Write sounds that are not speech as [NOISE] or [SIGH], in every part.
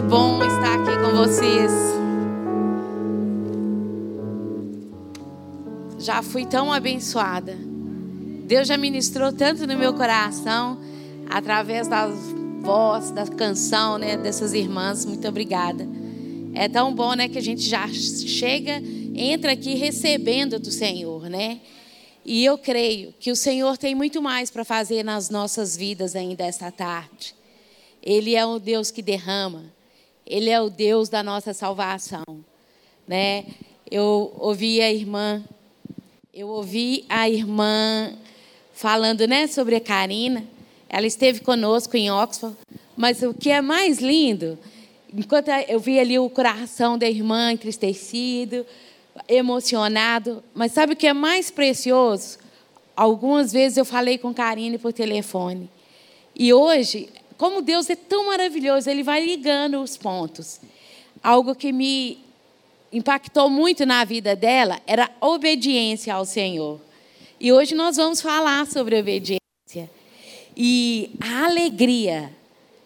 que bom estar aqui com vocês. Já fui tão abençoada. Deus já ministrou tanto no meu coração através da voz, da canção, né, dessas irmãs. Muito obrigada. É tão bom, né, que a gente já chega, entra aqui recebendo do Senhor, né? E eu creio que o Senhor tem muito mais para fazer nas nossas vidas ainda esta tarde. Ele é o Deus que derrama. Ele é o Deus da nossa salvação, né? Eu ouvi a irmã, eu ouvi a irmã falando, né, sobre a Karina. Ela esteve conosco em Oxford, mas o que é mais lindo, enquanto eu vi ali o coração da irmã entristecido, emocionado, mas sabe o que é mais precioso? Algumas vezes eu falei com Karine por telefone. E hoje como Deus é tão maravilhoso, Ele vai ligando os pontos. Algo que me impactou muito na vida dela era a obediência ao Senhor. E hoje nós vamos falar sobre obediência. E a alegria,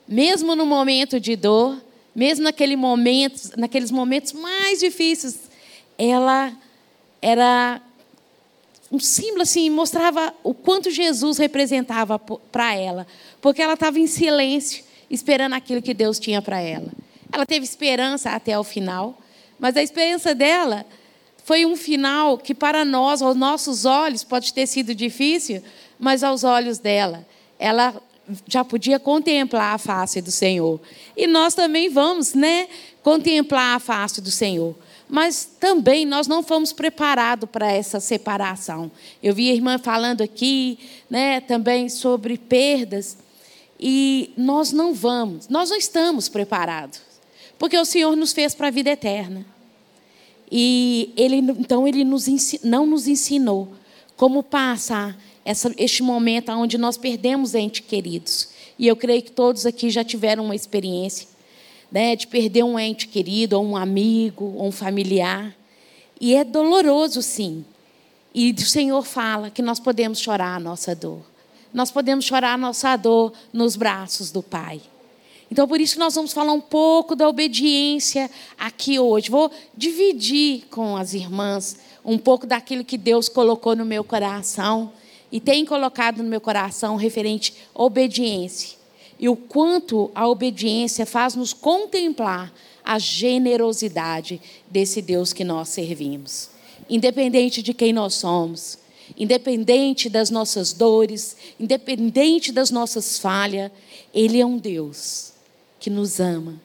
mesmo no momento de dor, mesmo naquele momento, naqueles momentos mais difíceis, ela era um símbolo assim, mostrava o quanto Jesus representava para ela, porque ela estava em silêncio, esperando aquilo que Deus tinha para ela. Ela teve esperança até o final, mas a esperança dela foi um final que para nós, aos nossos olhos, pode ter sido difícil, mas aos olhos dela, ela já podia contemplar a face do Senhor. E nós também vamos, né, contemplar a face do Senhor mas também nós não fomos preparados para essa separação. Eu vi a irmã falando aqui, né, também sobre perdas, e nós não vamos, nós não estamos preparados, porque o Senhor nos fez para a vida eterna. E ele, então ele nos não nos ensinou como passar essa, este momento onde nós perdemos entes queridos. E eu creio que todos aqui já tiveram uma experiência né, de perder um ente querido, ou um amigo, ou um familiar. E é doloroso, sim. E o Senhor fala que nós podemos chorar a nossa dor. Nós podemos chorar nossa dor nos braços do Pai. Então, por isso, nós vamos falar um pouco da obediência aqui hoje. Vou dividir com as irmãs um pouco daquilo que Deus colocou no meu coração e tem colocado no meu coração referente à obediência e o quanto a obediência faz nos contemplar a generosidade desse Deus que nós servimos. Independente de quem nós somos, independente das nossas dores, independente das nossas falhas, Ele é um Deus que nos ama.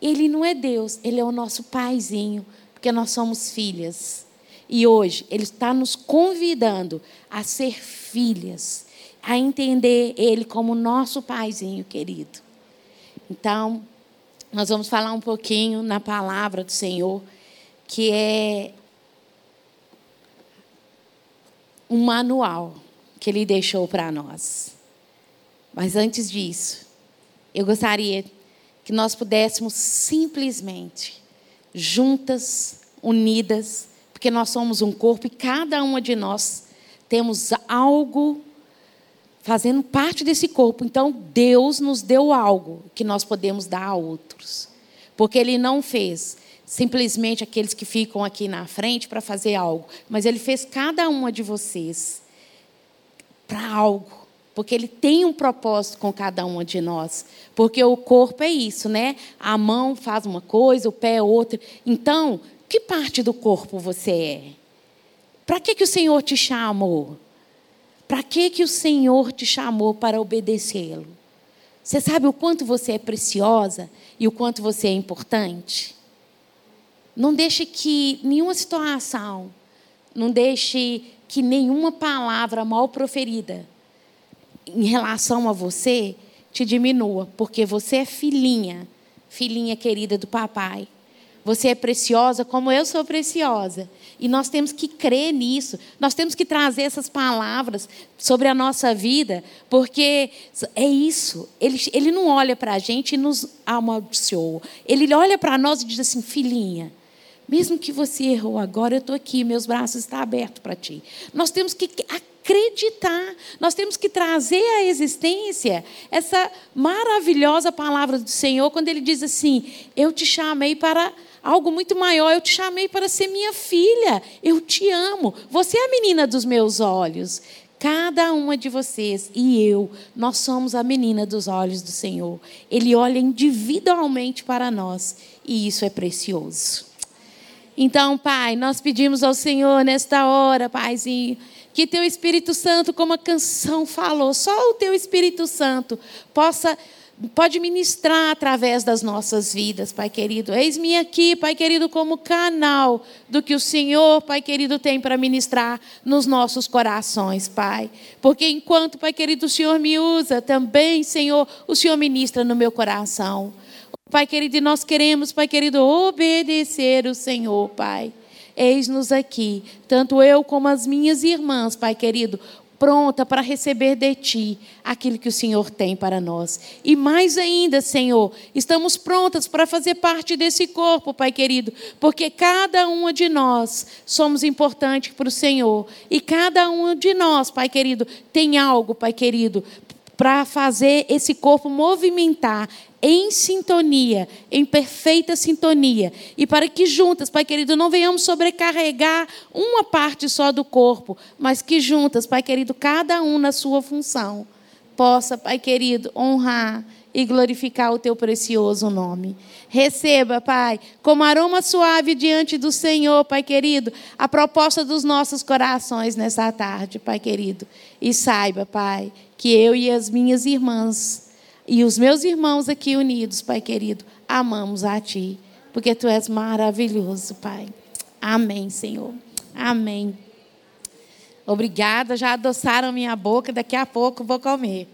Ele não é Deus, Ele é o nosso paizinho, porque nós somos filhas. E hoje Ele está nos convidando a ser filhas a entender Ele como nosso paizinho querido. Então, nós vamos falar um pouquinho na palavra do Senhor, que é um manual que Ele deixou para nós. Mas antes disso, eu gostaria que nós pudéssemos simplesmente, juntas, unidas, porque nós somos um corpo e cada uma de nós temos algo fazendo parte desse corpo. Então, Deus nos deu algo que nós podemos dar a outros. Porque Ele não fez simplesmente aqueles que ficam aqui na frente para fazer algo, mas Ele fez cada uma de vocês para algo. Porque Ele tem um propósito com cada uma de nós. Porque o corpo é isso, né? A mão faz uma coisa, o pé é outra. Então, que parte do corpo você é? Para que, que o Senhor te chamou? Para que, que o Senhor te chamou para obedecê-lo? Você sabe o quanto você é preciosa e o quanto você é importante? Não deixe que nenhuma situação, não deixe que nenhuma palavra mal proferida em relação a você te diminua, porque você é filhinha, filhinha querida do papai. Você é preciosa como eu sou preciosa. E nós temos que crer nisso. Nós temos que trazer essas palavras sobre a nossa vida, porque é isso. Ele, ele não olha para a gente e nos amaldiçoa. Ele olha para nós e diz assim: filhinha, mesmo que você errou agora, eu estou aqui, meus braços estão abertos para ti. Nós temos que acreditar. Nós temos que trazer à existência essa maravilhosa palavra do Senhor, quando Ele diz assim: Eu te chamei para algo muito maior. Eu te chamei para ser minha filha. Eu te amo. Você é a menina dos meus olhos. Cada uma de vocês e eu, nós somos a menina dos olhos do Senhor. Ele olha individualmente para nós e isso é precioso. Então, Pai, nós pedimos ao Senhor nesta hora, Paizinho, que Teu Espírito Santo, como a canção falou, só o Teu Espírito Santo possa pode ministrar através das nossas vidas, Pai querido. Eis-me aqui, Pai querido, como canal do que o Senhor, Pai querido, tem para ministrar nos nossos corações, Pai. Porque enquanto, Pai querido, o Senhor me usa, também, Senhor, o Senhor ministra no meu coração. Pai querido, e nós queremos, Pai querido, obedecer o Senhor, Pai. Eis-nos aqui, tanto eu como as minhas irmãs, Pai querido, pronta para receber de Ti aquilo que o Senhor tem para nós. E mais ainda, Senhor, estamos prontas para fazer parte desse corpo, Pai querido, porque cada uma de nós somos importantes para o Senhor. E cada um de nós, Pai querido, tem algo, Pai querido, para fazer esse corpo movimentar em sintonia, em perfeita sintonia, e para que juntas, Pai querido, não venhamos sobrecarregar uma parte só do corpo, mas que juntas, Pai querido, cada um na sua função, possa, Pai querido, honrar e glorificar o teu precioso nome. Receba, Pai, como aroma suave diante do Senhor, Pai querido, a proposta dos nossos corações nessa tarde, Pai querido. E saiba, Pai, que eu e as minhas irmãs e os meus irmãos aqui unidos, Pai querido, amamos a Ti, porque Tu és maravilhoso, Pai. Amém, Senhor. Amém. Obrigada, já adoçaram minha boca, daqui a pouco vou comer.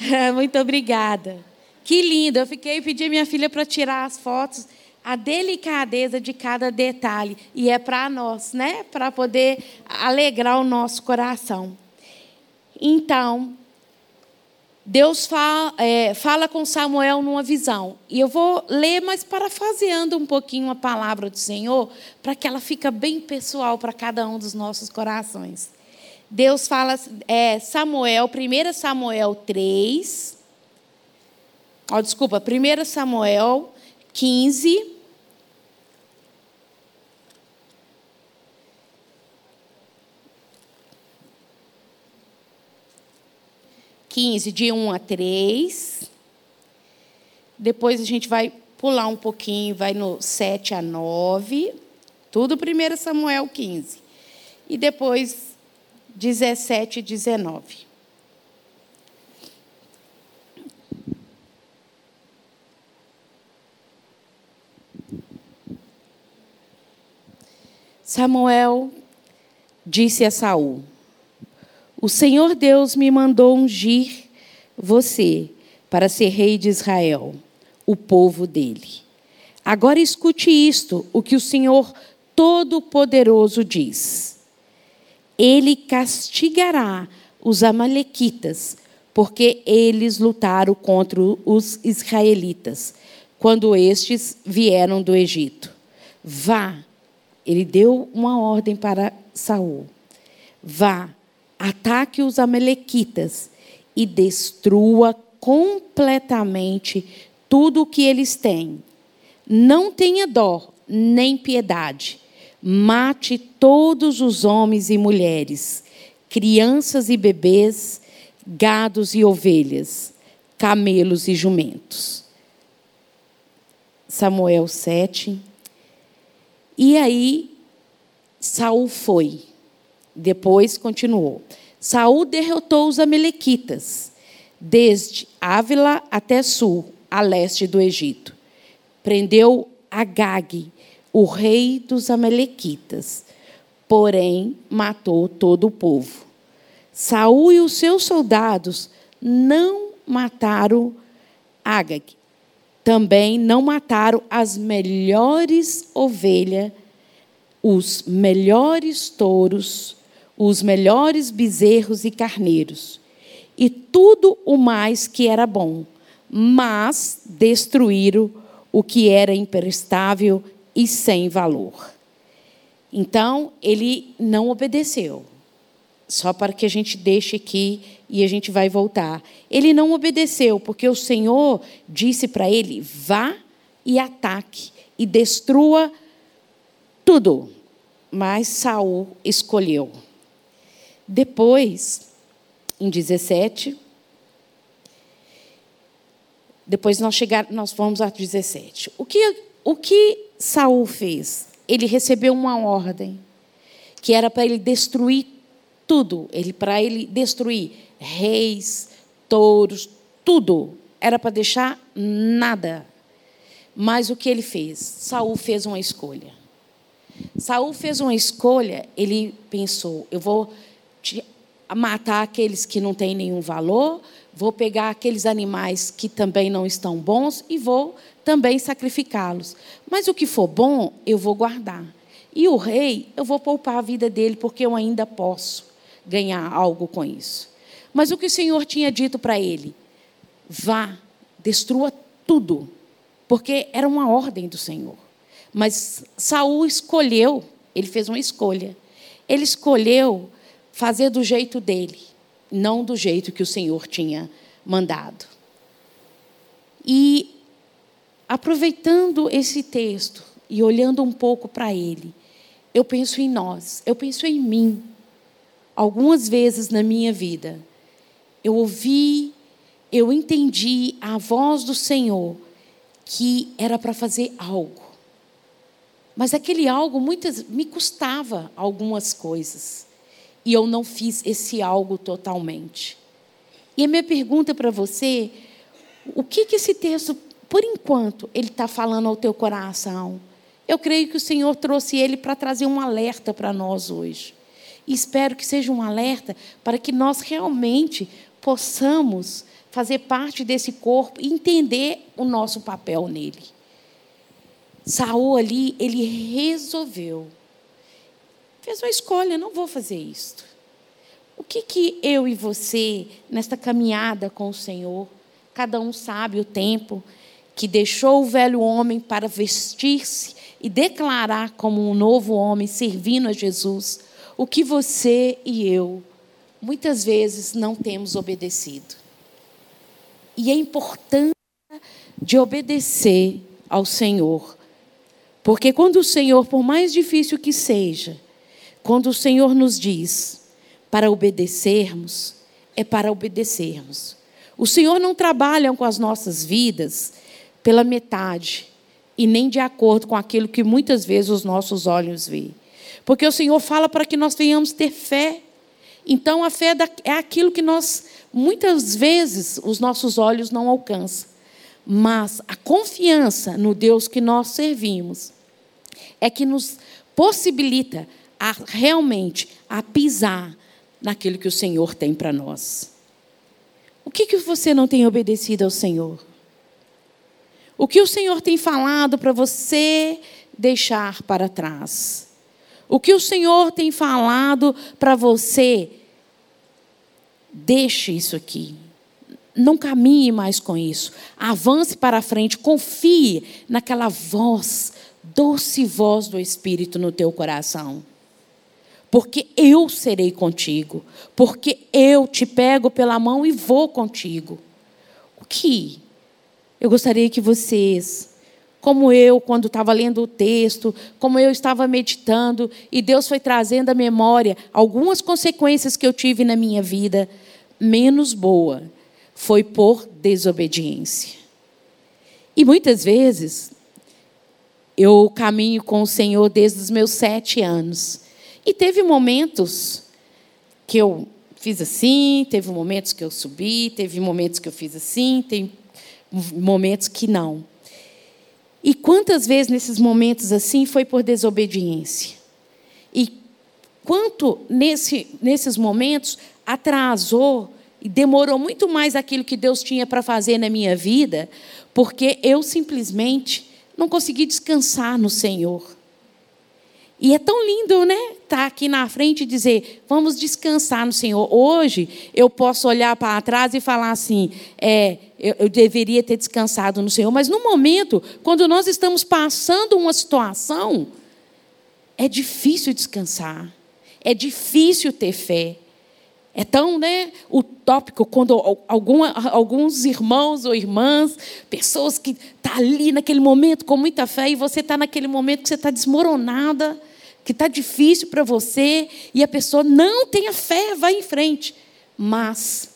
[LAUGHS] Muito obrigada. Que lindo, eu fiquei pedi minha filha para tirar as fotos, a delicadeza de cada detalhe e é para nós, né? Para poder alegrar o nosso coração. Então, Deus fala, é, fala, com Samuel numa visão. E eu vou ler, mas parafaseando um pouquinho a palavra do Senhor, para que ela fique bem pessoal para cada um dos nossos corações. Deus fala, é, Samuel, 1 Samuel 3. Oh, desculpa, 1 Samuel 15, 15, de 1 a 3. Depois a gente vai pular um pouquinho, vai no 7 a 9. Tudo 1 Samuel 15. E depois 17 e 19. Samuel disse a Saul: o Senhor Deus me mandou ungir você para ser rei de Israel, o povo dele. Agora escute isto, o que o Senhor Todo-Poderoso diz. Ele castigará os Amalequitas, porque eles lutaram contra os israelitas, quando estes vieram do Egito. Vá, ele deu uma ordem para Saul. Vá, ataque os Amalequitas e destrua completamente tudo o que eles têm. Não tenha dó nem piedade. Mate todos os homens e mulheres, crianças e bebês, gados e ovelhas, camelos e jumentos. Samuel 7. E aí Saul foi depois continuou. Saul derrotou os amalequitas, desde Ávila até sul, a leste do Egito. Prendeu Agag, o rei dos amalequitas, porém matou todo o povo. Saul e os seus soldados não mataram Agag. Também não mataram as melhores ovelhas, os melhores touros, os melhores bezerros e carneiros, e tudo o mais que era bom, mas destruíram o que era imprestável e sem valor. Então, ele não obedeceu. só para que a gente deixe aqui e a gente vai voltar. Ele não obedeceu, porque o Senhor disse para ele: vá e ataque e destrua tudo. Mas Saul escolheu. Depois, em 17, depois nós chegar, nós vamos a 17. O que o que Saul fez? Ele recebeu uma ordem que era para ele destruir tudo, ele para ele destruir reis, touros, tudo. Era para deixar nada. Mas o que ele fez? Saul fez uma escolha. Saul fez uma escolha, ele pensou, eu vou matar aqueles que não têm nenhum valor, vou pegar aqueles animais que também não estão bons e vou também sacrificá-los. Mas o que for bom, eu vou guardar. E o rei, eu vou poupar a vida dele, porque eu ainda posso ganhar algo com isso. Mas o que o Senhor tinha dito para ele? Vá, destrua tudo, porque era uma ordem do Senhor. Mas Saul escolheu, ele fez uma escolha. Ele escolheu fazer do jeito dele, não do jeito que o Senhor tinha mandado. E aproveitando esse texto e olhando um pouco para ele, eu penso em nós, eu penso em mim algumas vezes na minha vida, eu ouvi, eu entendi a voz do Senhor que era para fazer algo. Mas aquele algo muitas me custava algumas coisas. E eu não fiz esse algo totalmente. E a minha pergunta para você, o que, que esse texto, por enquanto, ele está falando ao teu coração? Eu creio que o Senhor trouxe ele para trazer um alerta para nós hoje. E espero que seja um alerta para que nós realmente possamos fazer parte desse corpo e entender o nosso papel nele. Saul ali, ele resolveu. Fez uma escolha, não vou fazer isto. O que que eu e você, nesta caminhada com o Senhor, cada um sabe o tempo que deixou o velho homem para vestir-se e declarar como um novo homem, servindo a Jesus, o que você e eu muitas vezes não temos obedecido. E a importância de obedecer ao Senhor. Porque quando o Senhor, por mais difícil que seja, quando o Senhor nos diz para obedecermos, é para obedecermos. O Senhor não trabalha com as nossas vidas pela metade e nem de acordo com aquilo que muitas vezes os nossos olhos veem. Porque o Senhor fala para que nós venhamos ter fé. Então, a fé é aquilo que nós, muitas vezes, os nossos olhos não alcançam. Mas a confiança no Deus que nós servimos é que nos possibilita a, realmente a pisar naquilo que o Senhor tem para nós. O que, que você não tem obedecido ao Senhor? O que o Senhor tem falado para você deixar para trás? O que o Senhor tem falado para você? Deixe isso aqui. Não caminhe mais com isso. Avance para frente. Confie naquela voz, doce voz do Espírito no teu coração. Porque eu serei contigo. Porque eu te pego pela mão e vou contigo. O que eu gostaria que vocês como eu, quando estava lendo o texto, como eu estava meditando, e Deus foi trazendo à memória algumas consequências que eu tive na minha vida, menos boa, foi por desobediência. E muitas vezes, eu caminho com o Senhor desde os meus sete anos. E teve momentos que eu fiz assim, teve momentos que eu subi, teve momentos que eu fiz assim, tem momentos que não. E quantas vezes nesses momentos assim foi por desobediência? E quanto nesse, nesses momentos atrasou e demorou muito mais aquilo que Deus tinha para fazer na minha vida, porque eu simplesmente não consegui descansar no Senhor. E é tão lindo, né? Estar tá aqui na frente e dizer, vamos descansar no Senhor. Hoje eu posso olhar para trás e falar assim, é, eu, eu deveria ter descansado no Senhor. Mas no momento, quando nós estamos passando uma situação, é difícil descansar, é difícil ter fé. É tão né, utópico quando alguma, alguns irmãos ou irmãs, pessoas que estão tá ali naquele momento com muita fé e você está naquele momento que você está desmoronada, que está difícil para você e a pessoa não tem a fé, vai em frente. Mas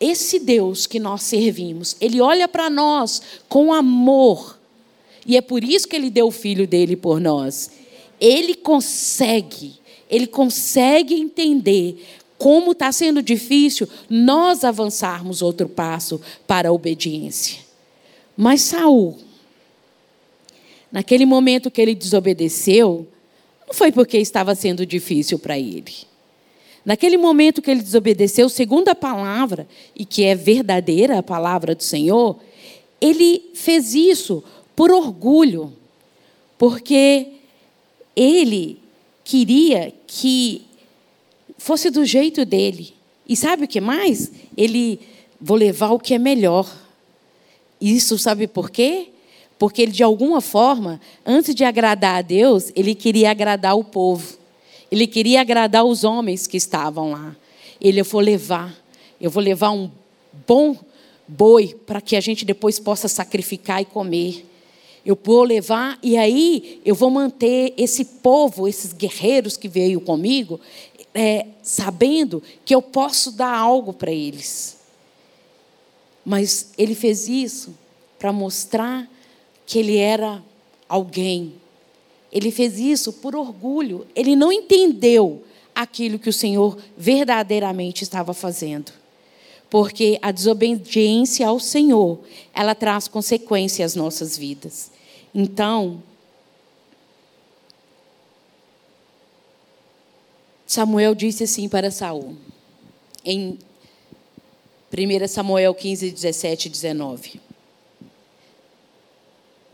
esse Deus que nós servimos, ele olha para nós com amor e é por isso que ele deu o filho dele por nós. Ele consegue, ele consegue entender como está sendo difícil nós avançarmos outro passo para a obediência. Mas Saul, naquele momento que ele desobedeceu, não foi porque estava sendo difícil para ele. Naquele momento que ele desobedeceu, segundo a palavra, e que é verdadeira a palavra do Senhor, ele fez isso por orgulho, porque ele queria que fosse do jeito dele. E sabe o que mais? Ele vou levar o que é melhor. Isso sabe por quê? Porque ele de alguma forma, antes de agradar a Deus, ele queria agradar o povo. Ele queria agradar os homens que estavam lá. Ele eu vou levar, eu vou levar um bom boi para que a gente depois possa sacrificar e comer. Eu vou levar e aí eu vou manter esse povo, esses guerreiros que veio comigo, é, sabendo que eu posso dar algo para eles. Mas ele fez isso para mostrar que ele era alguém. Ele fez isso por orgulho. Ele não entendeu aquilo que o Senhor verdadeiramente estava fazendo. Porque a desobediência ao Senhor, ela traz consequências às nossas vidas. Então, Samuel disse assim para Saul, em 1 Samuel 15, 17 e 19.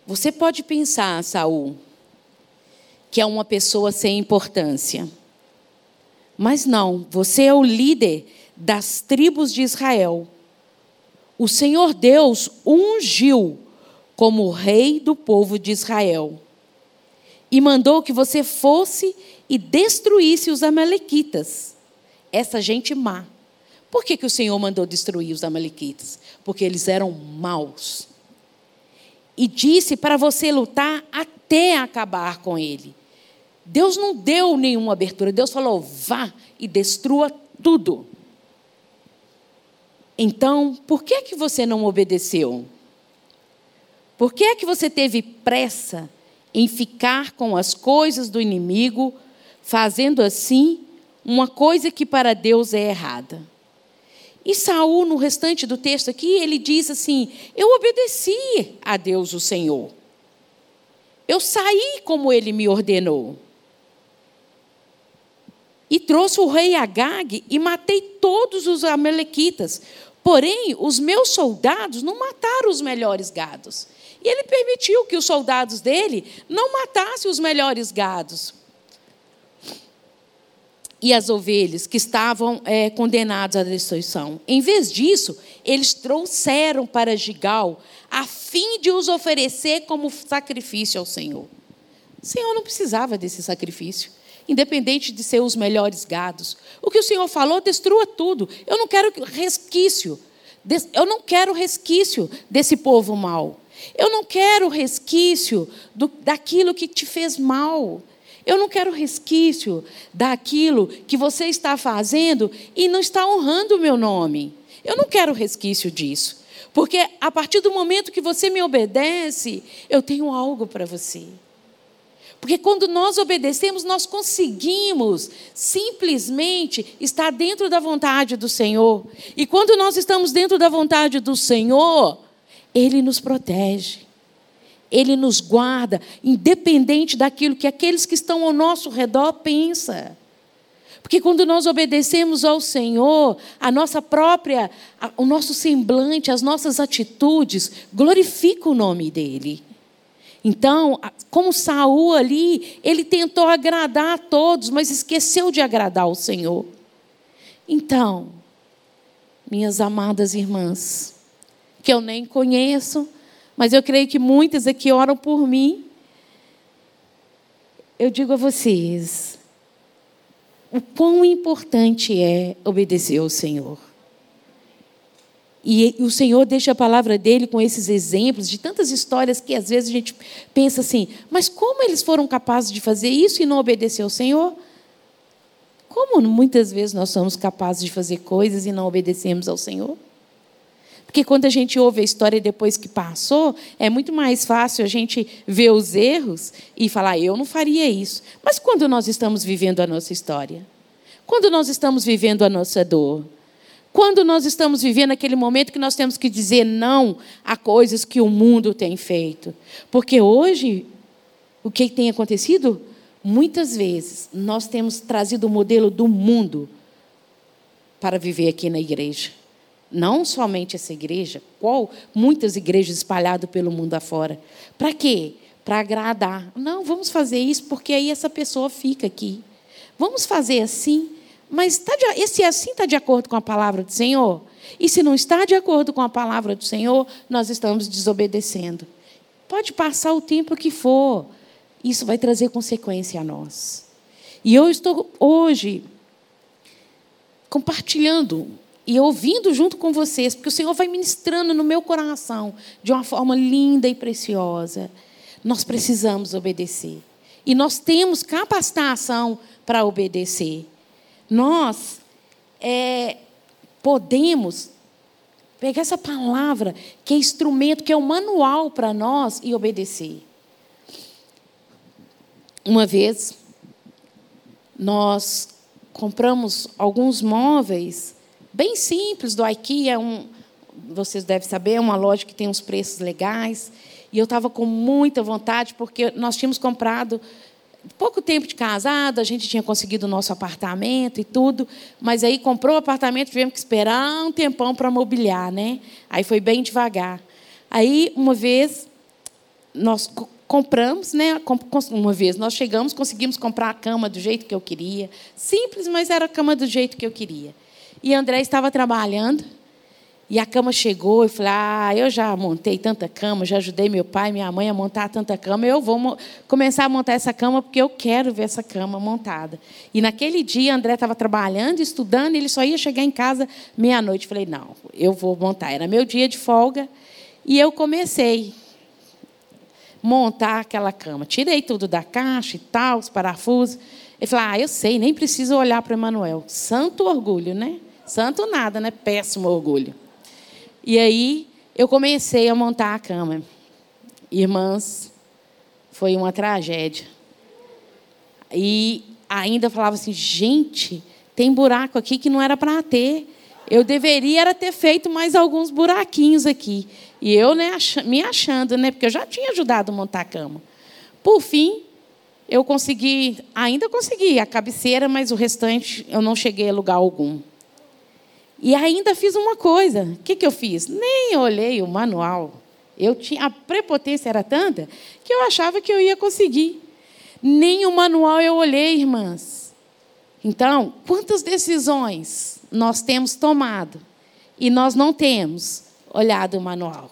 Você pode pensar, Saul, que é uma pessoa sem importância. Mas não, você é o líder das tribos de Israel. O Senhor Deus ungiu como rei do povo de Israel e mandou que você fosse e destruísse os Amalequitas, essa gente má. Por que, que o Senhor mandou destruir os Amalequitas? Porque eles eram maus. E disse para você lutar até acabar com ele. Deus não deu nenhuma abertura, Deus falou: vá e destrua tudo. Então, por que que você não obedeceu? Por que é que você teve pressa em ficar com as coisas do inimigo, fazendo assim uma coisa que para Deus é errada. E Saul, no restante do texto aqui, ele diz assim: Eu obedeci a Deus, o Senhor. Eu saí como ele me ordenou. E trouxe o rei Agag e matei todos os amalequitas. Porém, os meus soldados não mataram os melhores gados. E ele permitiu que os soldados dele não matassem os melhores gados e as ovelhas que estavam é, à destruição. Em vez disso, eles trouxeram para Gigal a fim de os oferecer como sacrifício ao Senhor. O Senhor não precisava desse sacrifício, independente de ser os melhores gados. O que o Senhor falou, destrua tudo. Eu não quero resquício. Eu não quero resquício desse povo mau. Eu não quero resquício do, daquilo que te fez mal. Eu não quero resquício daquilo que você está fazendo e não está honrando o meu nome. Eu não quero resquício disso. Porque a partir do momento que você me obedece, eu tenho algo para você. Porque quando nós obedecemos, nós conseguimos simplesmente estar dentro da vontade do Senhor. E quando nós estamos dentro da vontade do Senhor, Ele nos protege. Ele nos guarda, independente daquilo que aqueles que estão ao nosso redor pensam. Porque quando nós obedecemos ao Senhor, a nossa própria, o nosso semblante, as nossas atitudes glorificam o nome dele. Então, como Saul ali, ele tentou agradar a todos, mas esqueceu de agradar ao Senhor. Então, minhas amadas irmãs, que eu nem conheço, mas eu creio que muitas aqui oram por mim. Eu digo a vocês: o quão importante é obedecer ao Senhor. E o Senhor deixa a palavra dele com esses exemplos de tantas histórias que às vezes a gente pensa assim: mas como eles foram capazes de fazer isso e não obedecer ao Senhor? Como muitas vezes nós somos capazes de fazer coisas e não obedecemos ao Senhor? Porque quando a gente ouve a história depois que passou, é muito mais fácil a gente ver os erros e falar, eu não faria isso. Mas quando nós estamos vivendo a nossa história? Quando nós estamos vivendo a nossa dor? Quando nós estamos vivendo aquele momento que nós temos que dizer não a coisas que o mundo tem feito? Porque hoje, o que tem acontecido? Muitas vezes nós temos trazido o modelo do mundo para viver aqui na igreja. Não somente essa igreja, qual muitas igrejas espalhadas pelo mundo afora. Para quê? Para agradar. Não, vamos fazer isso porque aí essa pessoa fica aqui. Vamos fazer assim, mas tá de, esse assim está de acordo com a palavra do Senhor? E se não está de acordo com a palavra do Senhor, nós estamos desobedecendo. Pode passar o tempo que for, isso vai trazer consequência a nós. E eu estou hoje compartilhando e ouvindo junto com vocês, porque o Senhor vai ministrando no meu coração de uma forma linda e preciosa. Nós precisamos obedecer. E nós temos capacitação para obedecer. Nós é, podemos pegar essa palavra, que é instrumento, que é o um manual para nós, e obedecer. Uma vez, nós compramos alguns móveis bem simples do IKEA, um, vocês devem saber, é uma loja que tem uns preços legais. E eu estava com muita vontade, porque nós tínhamos comprado pouco tempo de casado, a gente tinha conseguido o nosso apartamento e tudo, mas aí comprou o apartamento, tivemos que esperar um tempão para mobiliar, né? Aí foi bem devagar. Aí, uma vez, nós compramos, né? Uma vez nós chegamos, conseguimos comprar a cama do jeito que eu queria. Simples, mas era a cama do jeito que eu queria. E André estava trabalhando. E a cama chegou e falei: Ah, eu já montei tanta cama, já ajudei meu pai e minha mãe a montar tanta cama. Eu vou começar a montar essa cama porque eu quero ver essa cama montada. E naquele dia, André estava trabalhando, estudando, ele só ia chegar em casa meia-noite. Falei: Não, eu vou montar. Era meu dia de folga. E eu comecei a montar aquela cama. Tirei tudo da caixa e tal, os parafusos. Ele falou: Ah, eu sei, nem preciso olhar para o Emanuel. Santo orgulho, né? Santo nada, né? Péssimo orgulho. E aí eu comecei a montar a cama. Irmãs, foi uma tragédia. E ainda falava assim, gente, tem buraco aqui que não era para ter. Eu deveria era ter feito mais alguns buraquinhos aqui. E eu né, me achando, né? Porque eu já tinha ajudado a montar a cama. Por fim, eu consegui, ainda consegui a cabeceira, mas o restante eu não cheguei a lugar algum. E ainda fiz uma coisa. O que, que eu fiz? Nem olhei o manual. Eu tinha, a prepotência era tanta que eu achava que eu ia conseguir. Nem o manual eu olhei, irmãs. Então, quantas decisões nós temos tomado e nós não temos olhado o manual?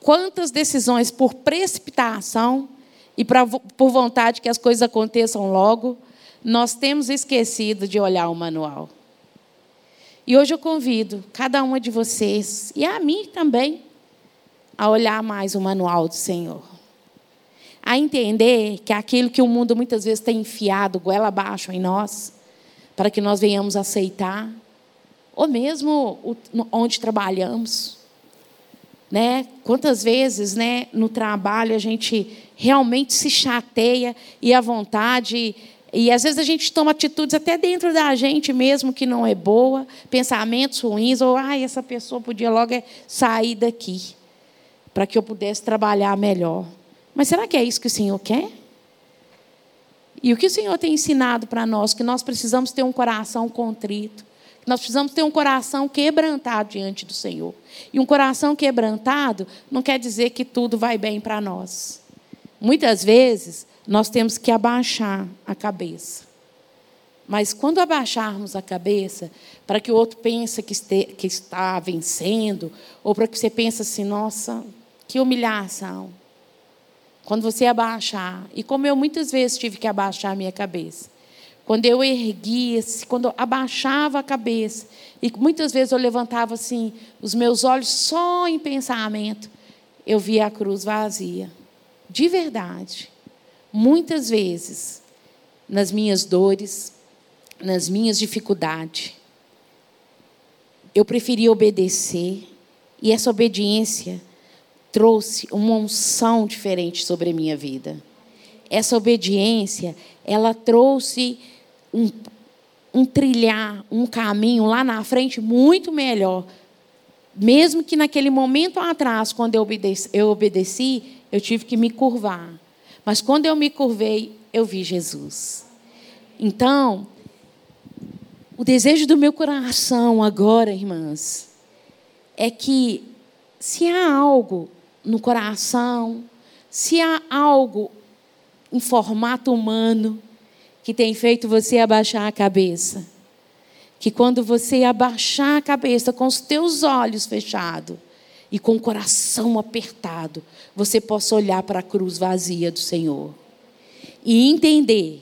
Quantas decisões por precipitação e pra, por vontade que as coisas aconteçam logo, nós temos esquecido de olhar o manual? E hoje eu convido cada uma de vocês, e a mim também, a olhar mais o manual do Senhor. A entender que aquilo que o mundo muitas vezes tem enfiado goela abaixo em nós, para que nós venhamos aceitar, ou mesmo onde trabalhamos. Né? Quantas vezes né, no trabalho a gente realmente se chateia e a vontade e às vezes a gente toma atitudes até dentro da gente mesmo que não é boa, pensamentos ruins, ou ah, essa pessoa podia logo é sair daqui, para que eu pudesse trabalhar melhor. Mas será que é isso que o Senhor quer? E o que o Senhor tem ensinado para nós? Que nós precisamos ter um coração contrito, que nós precisamos ter um coração quebrantado diante do Senhor. E um coração quebrantado não quer dizer que tudo vai bem para nós. Muitas vezes nós temos que abaixar a cabeça. Mas quando abaixarmos a cabeça, para que o outro pense que, este, que está vencendo, ou para que você pense assim, nossa, que humilhação. Quando você abaixar, e como eu muitas vezes tive que abaixar a minha cabeça, quando eu erguia, quando eu abaixava a cabeça, e muitas vezes eu levantava assim, os meus olhos só em pensamento, eu via a cruz vazia. De verdade. Muitas vezes, nas minhas dores, nas minhas dificuldades, eu preferi obedecer, e essa obediência trouxe uma unção diferente sobre a minha vida. Essa obediência, ela trouxe um, um trilhar, um caminho lá na frente muito melhor. Mesmo que naquele momento atrás, quando eu obedeci, eu obedeci, eu tive que me curvar. Mas quando eu me curvei, eu vi Jesus. Então, o desejo do meu coração agora, irmãs, é que se há algo no coração, se há algo em formato humano que tem feito você abaixar a cabeça, que quando você abaixar a cabeça com os teus olhos fechados e com o coração apertado, você possa olhar para a cruz vazia do Senhor e entender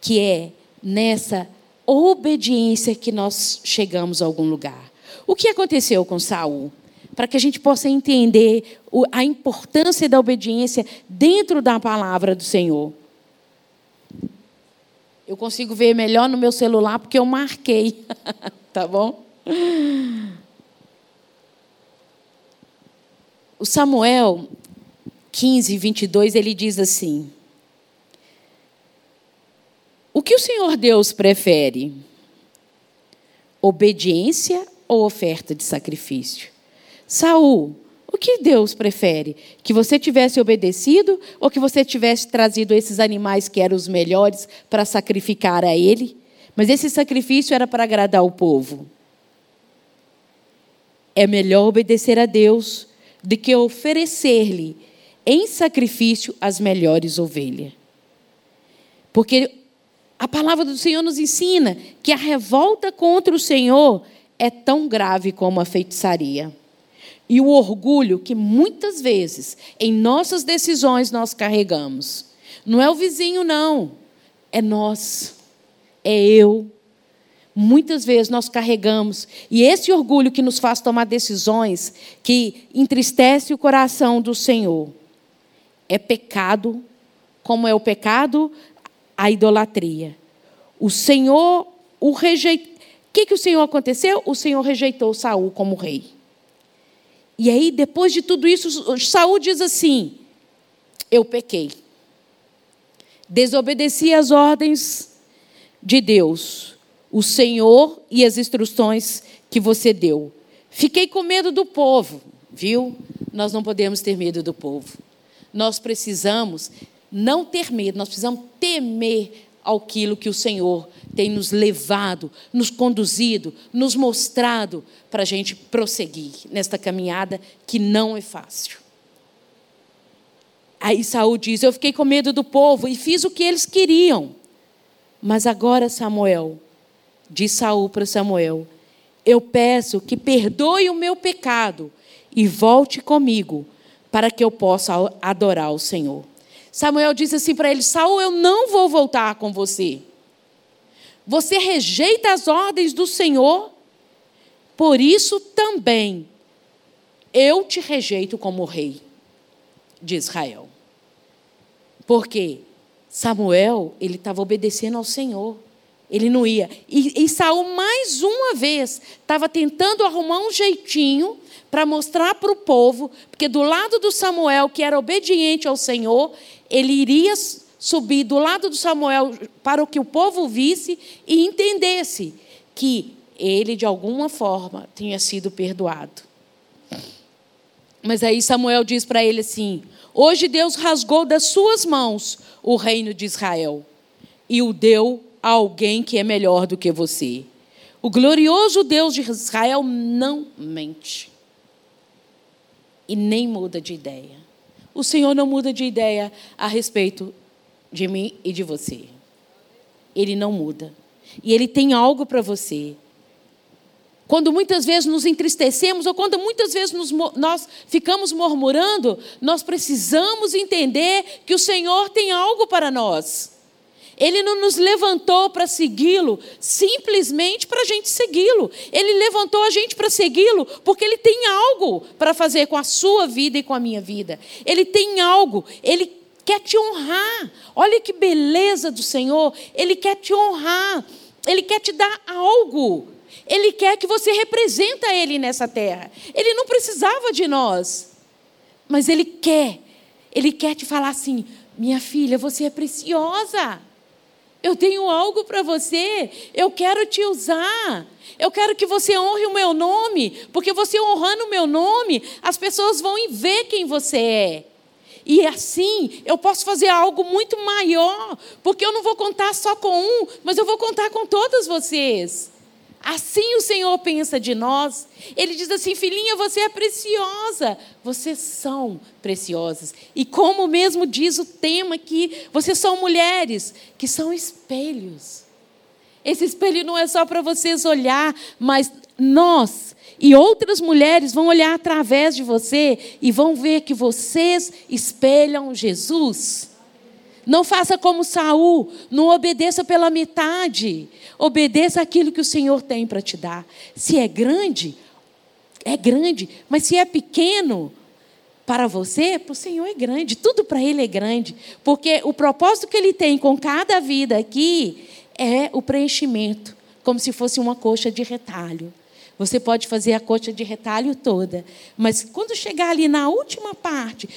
que é nessa obediência que nós chegamos a algum lugar. O que aconteceu com Saul? Para que a gente possa entender a importância da obediência dentro da palavra do Senhor. Eu consigo ver melhor no meu celular porque eu marquei, [LAUGHS] tá bom? O Samuel 15, 22, ele diz assim: O que o Senhor Deus prefere? Obediência ou oferta de sacrifício? Saul, o que Deus prefere? Que você tivesse obedecido ou que você tivesse trazido esses animais que eram os melhores para sacrificar a ele? Mas esse sacrifício era para agradar o povo. É melhor obedecer a Deus de que oferecer-lhe em sacrifício as melhores ovelhas. Porque a palavra do Senhor nos ensina que a revolta contra o Senhor é tão grave como a feitiçaria. E o orgulho que muitas vezes em nossas decisões nós carregamos. Não é o vizinho, não. É nós. É eu. Muitas vezes nós carregamos, e esse orgulho que nos faz tomar decisões que entristece o coração do Senhor, é pecado, como é o pecado, a idolatria. O Senhor o rejeitou. O que, que o Senhor aconteceu? O Senhor rejeitou Saul como rei. E aí, depois de tudo isso, Saul diz assim: Eu pequei. Desobedeci às ordens de Deus o Senhor e as instruções que você deu. Fiquei com medo do povo, viu? Nós não podemos ter medo do povo. Nós precisamos não ter medo, nós precisamos temer aquilo que o Senhor tem nos levado, nos conduzido, nos mostrado para a gente prosseguir nesta caminhada que não é fácil. Aí Saul diz: Eu fiquei com medo do povo e fiz o que eles queriam. Mas agora, Samuel, diz Saul para Samuel: Eu peço que perdoe o meu pecado e volte comigo, para que eu possa adorar o Senhor. Samuel disse assim para ele: Saul, eu não vou voltar com você. Você rejeita as ordens do Senhor, por isso também eu te rejeito como rei de Israel. Porque Samuel, ele estava obedecendo ao Senhor. Ele não ia. E, e Saul, mais uma vez, estava tentando arrumar um jeitinho para mostrar para o povo, porque do lado do Samuel, que era obediente ao Senhor, ele iria subir do lado do Samuel para que o povo visse e entendesse que ele, de alguma forma, tinha sido perdoado. Mas aí Samuel diz para ele assim: Hoje Deus rasgou das suas mãos o reino de Israel e o deu a alguém que é melhor do que você. O glorioso Deus de Israel não mente e nem muda de ideia. O Senhor não muda de ideia a respeito de mim e de você. Ele não muda. E Ele tem algo para você. Quando muitas vezes nos entristecemos, ou quando muitas vezes nos, nós ficamos murmurando, nós precisamos entender que o Senhor tem algo para nós. Ele não nos levantou para segui-lo simplesmente para a gente segui-lo. Ele levantou a gente para segui-lo porque ele tem algo para fazer com a sua vida e com a minha vida. Ele tem algo, ele quer te honrar. Olha que beleza do Senhor. Ele quer te honrar. Ele quer te dar algo. Ele quer que você representa Ele nessa terra. Ele não precisava de nós, mas Ele quer. Ele quer te falar assim: minha filha, você é preciosa. Eu tenho algo para você. Eu quero te usar. Eu quero que você honre o meu nome, porque você honrando o meu nome, as pessoas vão ver quem você é. E assim, eu posso fazer algo muito maior, porque eu não vou contar só com um, mas eu vou contar com todas vocês. Assim o Senhor pensa de nós. Ele diz assim: filhinha, você é preciosa. Vocês são preciosas. E como mesmo diz o tema aqui, vocês são mulheres que são espelhos. Esse espelho não é só para vocês olhar, mas nós e outras mulheres vão olhar através de você e vão ver que vocês espelham Jesus. Não faça como Saul, não obedeça pela metade. Obedeça aquilo que o Senhor tem para te dar. Se é grande, é grande, mas se é pequeno, para você, para o Senhor é grande, tudo para Ele é grande, porque o propósito que Ele tem com cada vida aqui é o preenchimento, como se fosse uma coxa de retalho. Você pode fazer a coxa de retalho toda, mas quando chegar ali na última parte,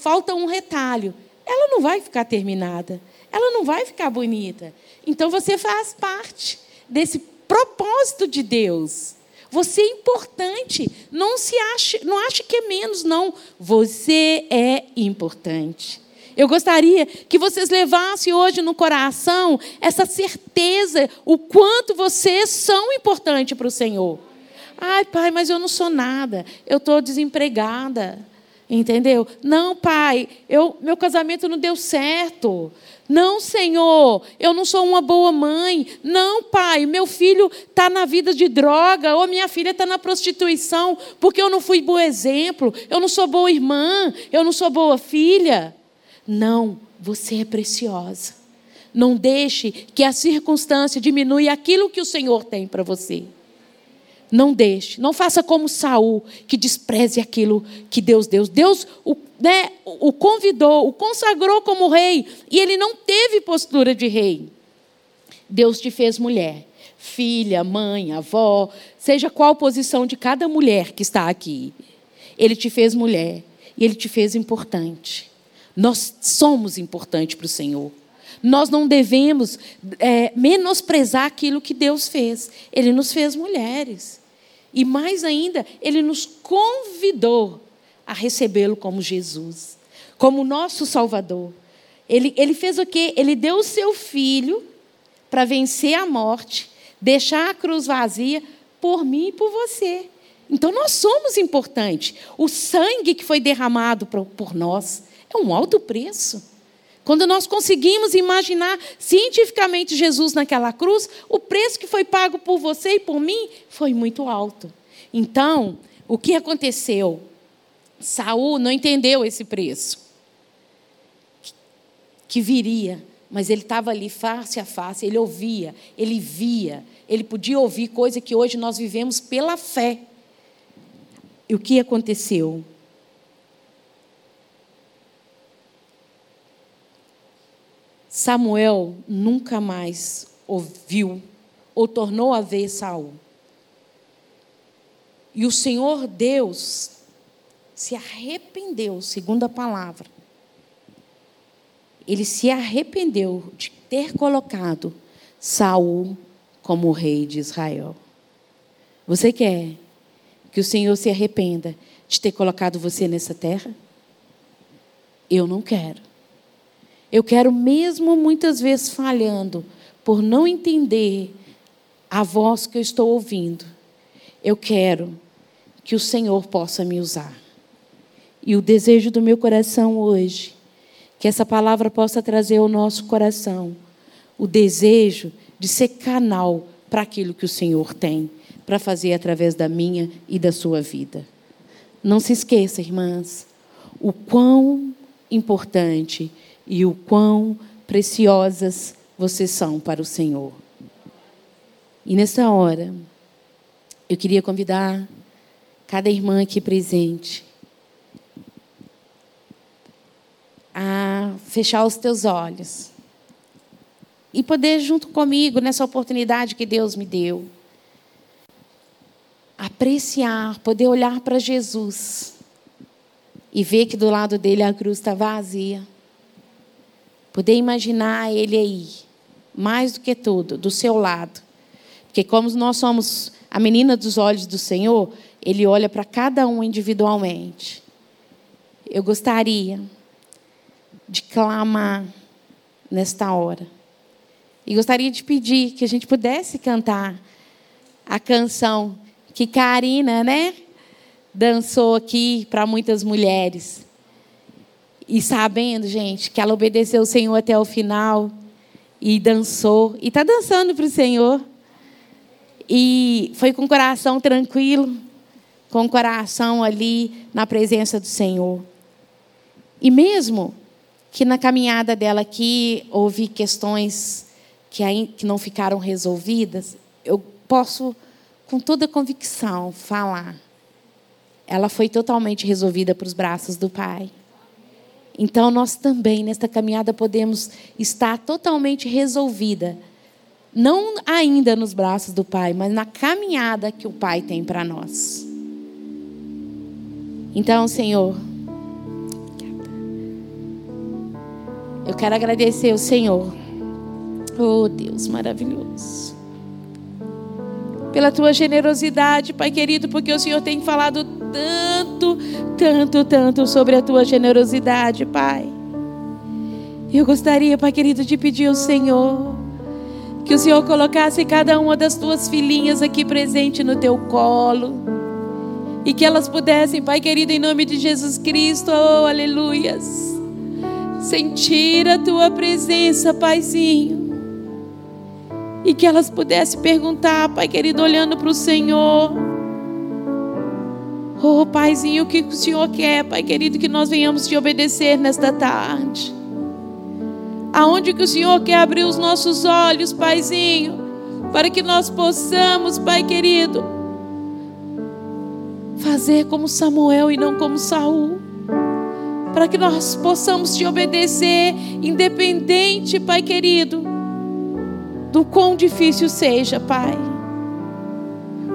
falta um retalho ela não vai ficar terminada, ela não vai ficar bonita. Então você faz parte desse propósito de Deus. Você é importante. Não se ache, não ache que é menos, não. Você é importante. Eu gostaria que vocês levassem hoje no coração essa certeza, o quanto vocês são importantes para o Senhor. Ai, pai, mas eu não sou nada. Eu estou desempregada. Entendeu? Não, pai, eu, meu casamento não deu certo. Não, Senhor, eu não sou uma boa mãe. Não, pai, meu filho está na vida de droga, ou minha filha está na prostituição, porque eu não fui bom exemplo, eu não sou boa irmã, eu não sou boa filha. Não, você é preciosa. Não deixe que a circunstância diminua aquilo que o Senhor tem para você. Não deixe, não faça como Saul, que despreze aquilo que Deus deu. Deus o, né, o convidou, o consagrou como rei, e ele não teve postura de rei. Deus te fez mulher, filha, mãe, avó, seja qual posição de cada mulher que está aqui. Ele te fez mulher e ele te fez importante. Nós somos importantes para o Senhor. Nós não devemos é, menosprezar aquilo que Deus fez. Ele nos fez mulheres. E mais ainda, ele nos convidou a recebê-lo como Jesus, como nosso Salvador. Ele, ele fez o quê? Ele deu o seu filho para vencer a morte, deixar a cruz vazia por mim e por você. Então nós somos importantes. O sangue que foi derramado por, por nós é um alto preço. Quando nós conseguimos imaginar cientificamente Jesus naquela cruz, o preço que foi pago por você e por mim foi muito alto. Então, o que aconteceu? Saul não entendeu esse preço que viria, mas ele estava ali face a face, ele ouvia, ele via, ele podia ouvir coisa que hoje nós vivemos pela fé. E o que aconteceu? Samuel nunca mais ouviu ou tornou a ver Saul. E o Senhor Deus se arrependeu, segundo a palavra. Ele se arrependeu de ter colocado Saul como rei de Israel. Você quer que o Senhor se arrependa de ter colocado você nessa terra? Eu não quero. Eu quero, mesmo muitas vezes falhando, por não entender a voz que eu estou ouvindo, eu quero que o Senhor possa me usar. E o desejo do meu coração hoje, que essa palavra possa trazer ao nosso coração o desejo de ser canal para aquilo que o Senhor tem para fazer através da minha e da sua vida. Não se esqueça, irmãs, o quão importante e o quão preciosas vocês são para o Senhor. E nessa hora, eu queria convidar cada irmã aqui presente a fechar os teus olhos e poder, junto comigo, nessa oportunidade que Deus me deu, apreciar, poder olhar para Jesus e ver que do lado dele a cruz está vazia. Poder imaginar ele aí, mais do que tudo, do seu lado. Porque, como nós somos a menina dos olhos do Senhor, ele olha para cada um individualmente. Eu gostaria de clamar nesta hora. E gostaria de pedir que a gente pudesse cantar a canção que Karina, né, dançou aqui para muitas mulheres. E sabendo, gente, que ela obedeceu o Senhor até o final e dançou e está dançando para o Senhor. E foi com o coração tranquilo, com o coração ali na presença do Senhor. E mesmo que na caminhada dela aqui houve questões que, não ficaram resolvidas, eu posso com toda convicção falar. Ela foi totalmente resolvida para os braços do Pai. Então, nós também, nesta caminhada, podemos estar totalmente resolvida. Não ainda nos braços do Pai, mas na caminhada que o Pai tem para nós. Então, Senhor, eu quero agradecer o Senhor. Oh, Deus maravilhoso pela tua generosidade, Pai querido, porque o Senhor tem falado tanto, tanto, tanto sobre a tua generosidade, Pai. Eu gostaria, Pai querido, de pedir ao Senhor que o Senhor colocasse cada uma das tuas filhinhas aqui presente no teu colo e que elas pudessem, Pai querido, em nome de Jesus Cristo, oh, aleluias, sentir a tua presença, Paizinho e que elas pudessem perguntar, Pai querido, olhando para o Senhor. Oh, Paizinho, o que o Senhor quer, Pai querido, que nós venhamos te obedecer nesta tarde. Aonde que o Senhor quer abrir os nossos olhos, Paizinho, para que nós possamos, Pai querido, fazer como Samuel e não como Saul. Para que nós possamos te obedecer, independente, Pai querido, do quão difícil seja, Pai.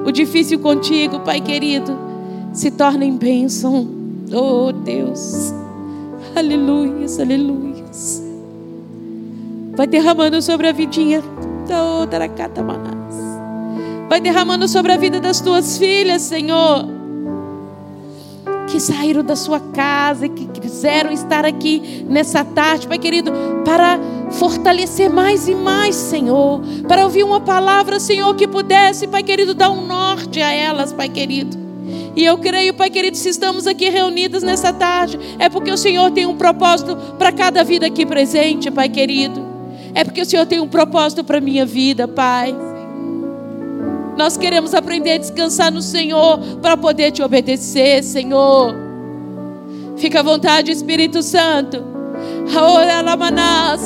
O difícil contigo, Pai querido, se torna em bênção. Oh, Deus. Aleluias, aleluias. Vai derramando sobre a vidinha. Oh, Vai derramando sobre a vida das tuas filhas, Senhor que saíram da sua casa e que quiseram estar aqui nessa tarde, Pai querido, para fortalecer mais e mais, Senhor, para ouvir uma palavra, Senhor, que pudesse, Pai querido, dar um norte a elas, Pai querido. E eu creio, Pai querido, se estamos aqui reunidas nessa tarde, é porque o Senhor tem um propósito para cada vida aqui presente, Pai querido. É porque o Senhor tem um propósito para minha vida, Pai. Nós queremos aprender a descansar no Senhor para poder te obedecer, Senhor. Fica à vontade, Espírito Santo.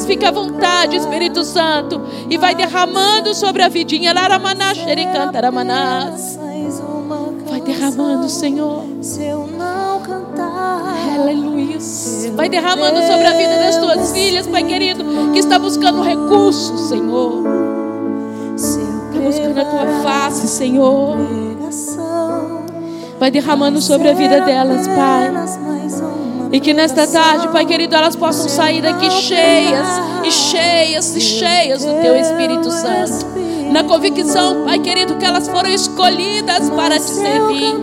Fica à vontade, Espírito Santo. E vai derramando sobre a vidinha. Vai derramando, Senhor. Aleluia. Vai derramando sobre a vida das tuas filhas, Pai querido, que está buscando recursos, Senhor buscando a tua face, Senhor. Vai derramando sobre a vida delas, Pai. E que nesta tarde, Pai querido, elas possam sair daqui cheias e cheias e cheias do Teu Espírito Santo. Na convicção, Pai querido, que elas foram escolhidas para te servir.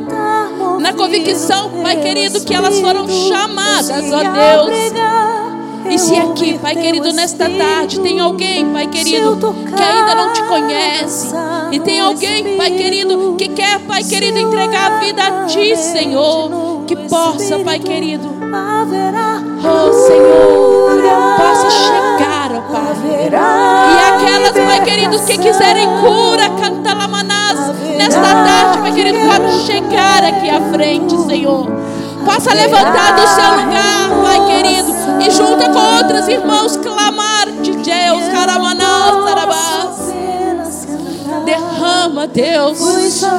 Na convicção, Pai querido, que elas foram chamadas, ó Deus e se aqui, Pai querido, nesta tarde tem alguém, Pai querido, que ainda não te conhece, e tem alguém, Pai querido, que quer, Pai querido, entregar a vida a Ti, Senhor, que possa, Pai querido, oh Senhor, possa chegar, ó Pai, e aquelas, Pai querido, que quiserem cura, canta lamanás, nesta tarde, Pai querido, para chegar aqui à frente, Senhor. Possa levantar do seu lugar, Pai querido, e junto com outros irmãos clamar de Deus, Caramaná. Deus,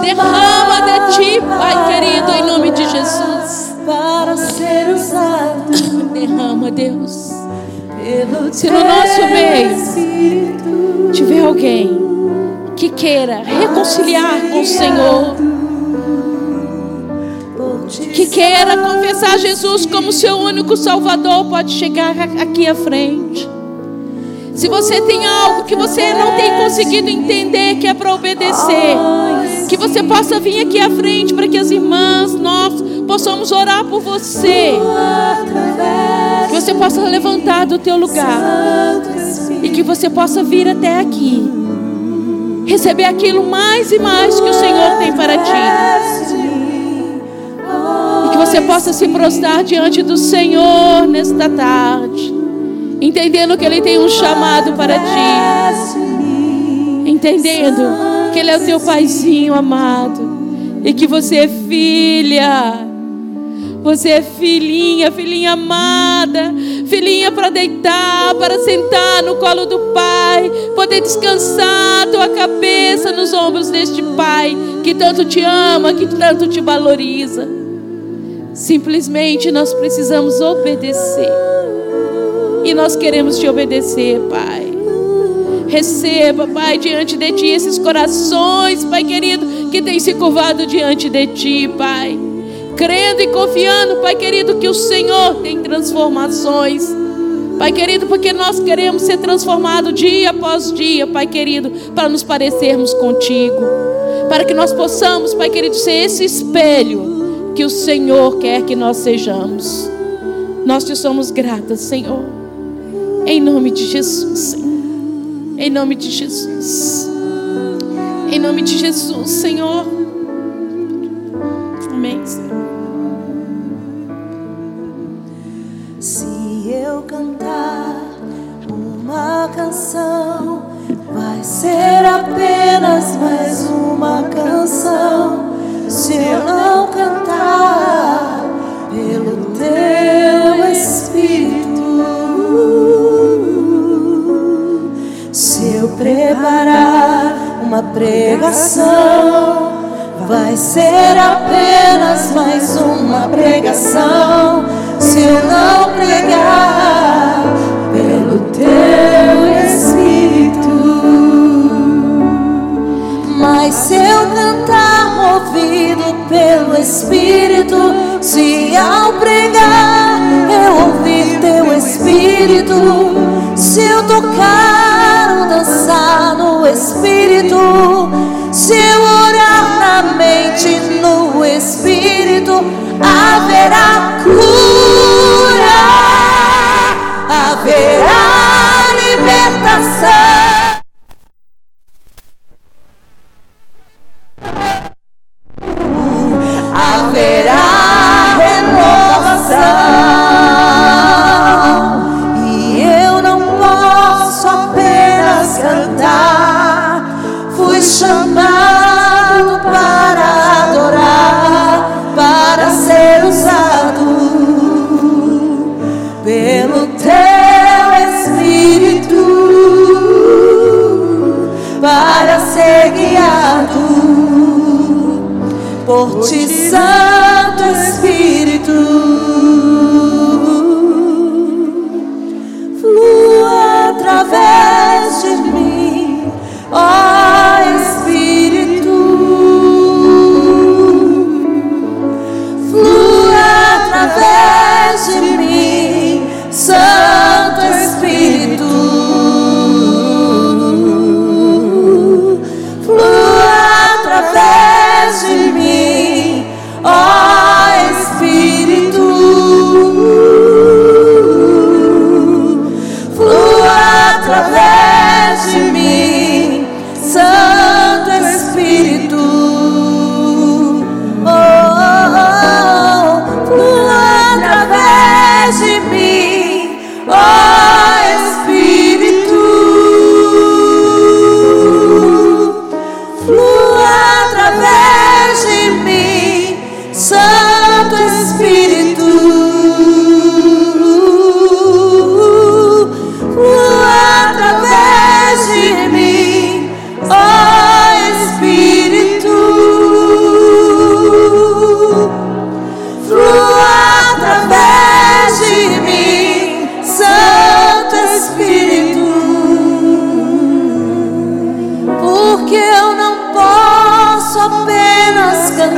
derrama de ti, Pai querido, em nome de Jesus. Para ser usado. Derrama, Deus. Se no nosso meio tiver alguém que queira reconciliar com o Senhor, que queira confessar Jesus como seu único Salvador, pode chegar aqui à frente. Se você tem algo que você não tem conseguido entender, que é para obedecer, que você possa vir aqui à frente para que as irmãs, nós possamos orar por você. Que você possa levantar do teu lugar e que você possa vir até aqui. Receber aquilo mais e mais que o Senhor tem para ti. E que você possa se prostrar diante do Senhor nesta tarde entendendo que Ele tem um chamado para ti, entendendo que Ele é o teu paizinho amado e que você é filha. Você é filhinha, filhinha amada, filhinha para deitar, para sentar no colo do Pai, poder descansar tua cabeça nos ombros deste Pai que tanto te ama, que tanto te valoriza. Simplesmente nós precisamos obedecer. E nós queremos te obedecer, Pai. Receba, Pai, diante de Ti esses corações, Pai querido, que tem se curvado diante de Ti, Pai. Crendo e confiando, Pai querido, que o Senhor tem transformações. Pai querido, porque nós queremos ser transformados dia após dia, Pai querido, para nos parecermos contigo. Para que nós possamos, Pai querido, ser esse espelho que o Senhor quer que nós sejamos. Nós te somos gratas, Senhor. Em nome de Jesus, Senhor. Em nome de Jesus. Em nome de Jesus, Senhor. Amém, Senhor. Se eu cantar uma canção, vai ser apenas mais uma canção. Se eu não cantar uma pregação, vai ser apenas mais uma pregação. Se eu não pregar pelo teu Espírito, mas se eu cantar movido pelo Espírito, se ao pregar eu ouvir teu Espírito, se eu tocar dançar no Espírito, se eu orar na mente no Espírito, haverá cura, haverá pelo teu Espírito, para ser guiado por ti, Santo Espírito. Flua através de mim, ó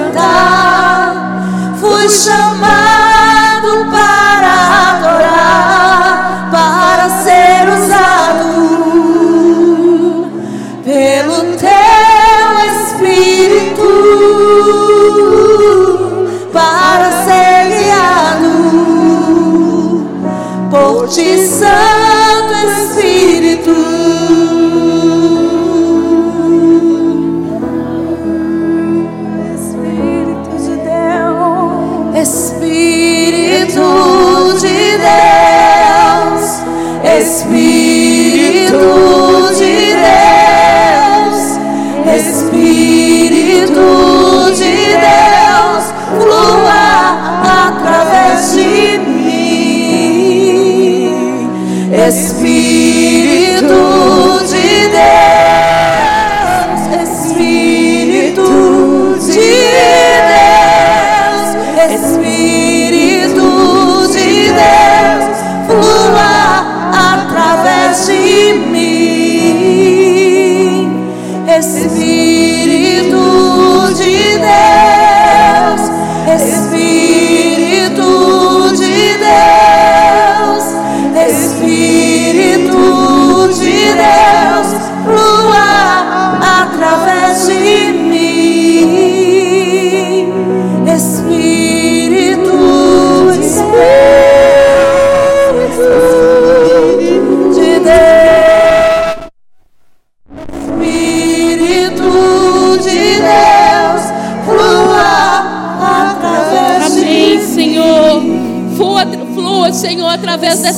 cantar, fui chamado para adorar, para ser usado pelo teu Espírito, para ser guiado por ti. Santo.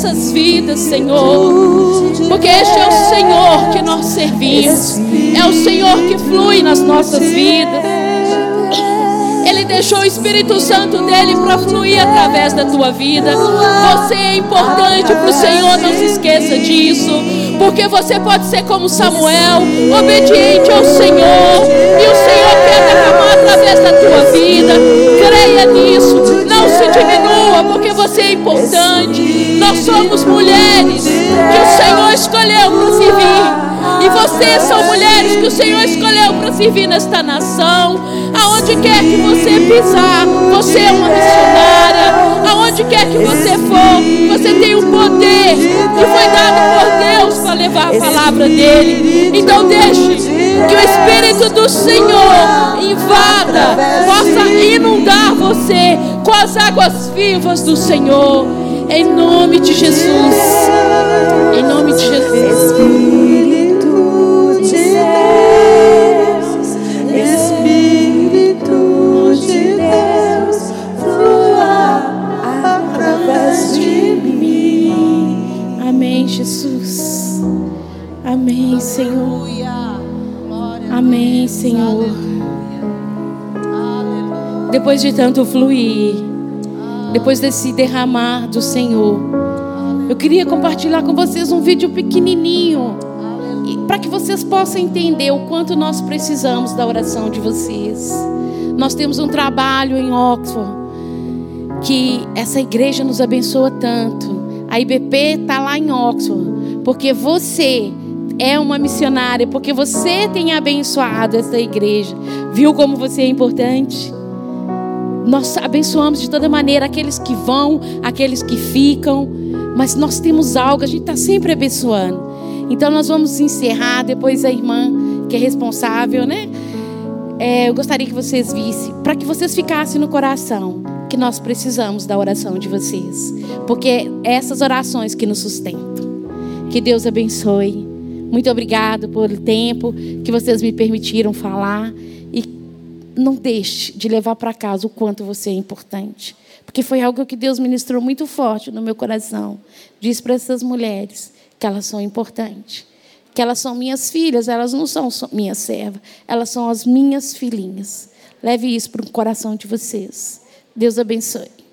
Dessas vidas, Senhor. Porque este é o Senhor que nós servimos. É o Senhor que flui nas nossas vidas. Ele deixou o Espírito Santo dele para fluir através da tua vida. Você é importante para o Senhor, não se esqueça disso. Porque você pode ser como Samuel, obediente ao Senhor. E o Senhor quer derramar através da tua vida. Creia nisso. Não se diminua, você é importante. Nós somos mulheres que o Senhor escolheu para servir. E vocês são mulheres que o Senhor escolheu para servir nesta nação. Aonde quer que você pisar, você é uma missionária. Aonde quer que você for, você tem o poder que foi dado por Deus para levar a palavra dele. Então deixe que o Espírito do Senhor invada, possa inundar você com as águas vivas do Senhor. Em nome de Jesus. Em nome de Jesus. Depois de tanto fluir, depois desse derramar do Senhor, eu queria compartilhar com vocês um vídeo pequenininho para que vocês possam entender o quanto nós precisamos da oração de vocês. Nós temos um trabalho em Oxford que essa igreja nos abençoa tanto. A IBP está lá em Oxford, porque você é uma missionária, porque você tem abençoado essa igreja. Viu como você é importante? Nós abençoamos de toda maneira aqueles que vão, aqueles que ficam, mas nós temos algo, a gente está sempre abençoando. Então nós vamos encerrar, depois a irmã que é responsável, né? É, eu gostaria que vocês vissem, para que vocês ficassem no coração, que nós precisamos da oração de vocês, porque é essas orações que nos sustentam. Que Deus abençoe. Muito obrigado pelo tempo que vocês me permitiram falar não deixe de levar para casa o quanto você é importante, porque foi algo que Deus ministrou muito forte no meu coração. Diz para essas mulheres que elas são importantes, que elas são minhas filhas, elas não são só minhas servas, elas são as minhas filhinhas. Leve isso para o coração de vocês. Deus abençoe.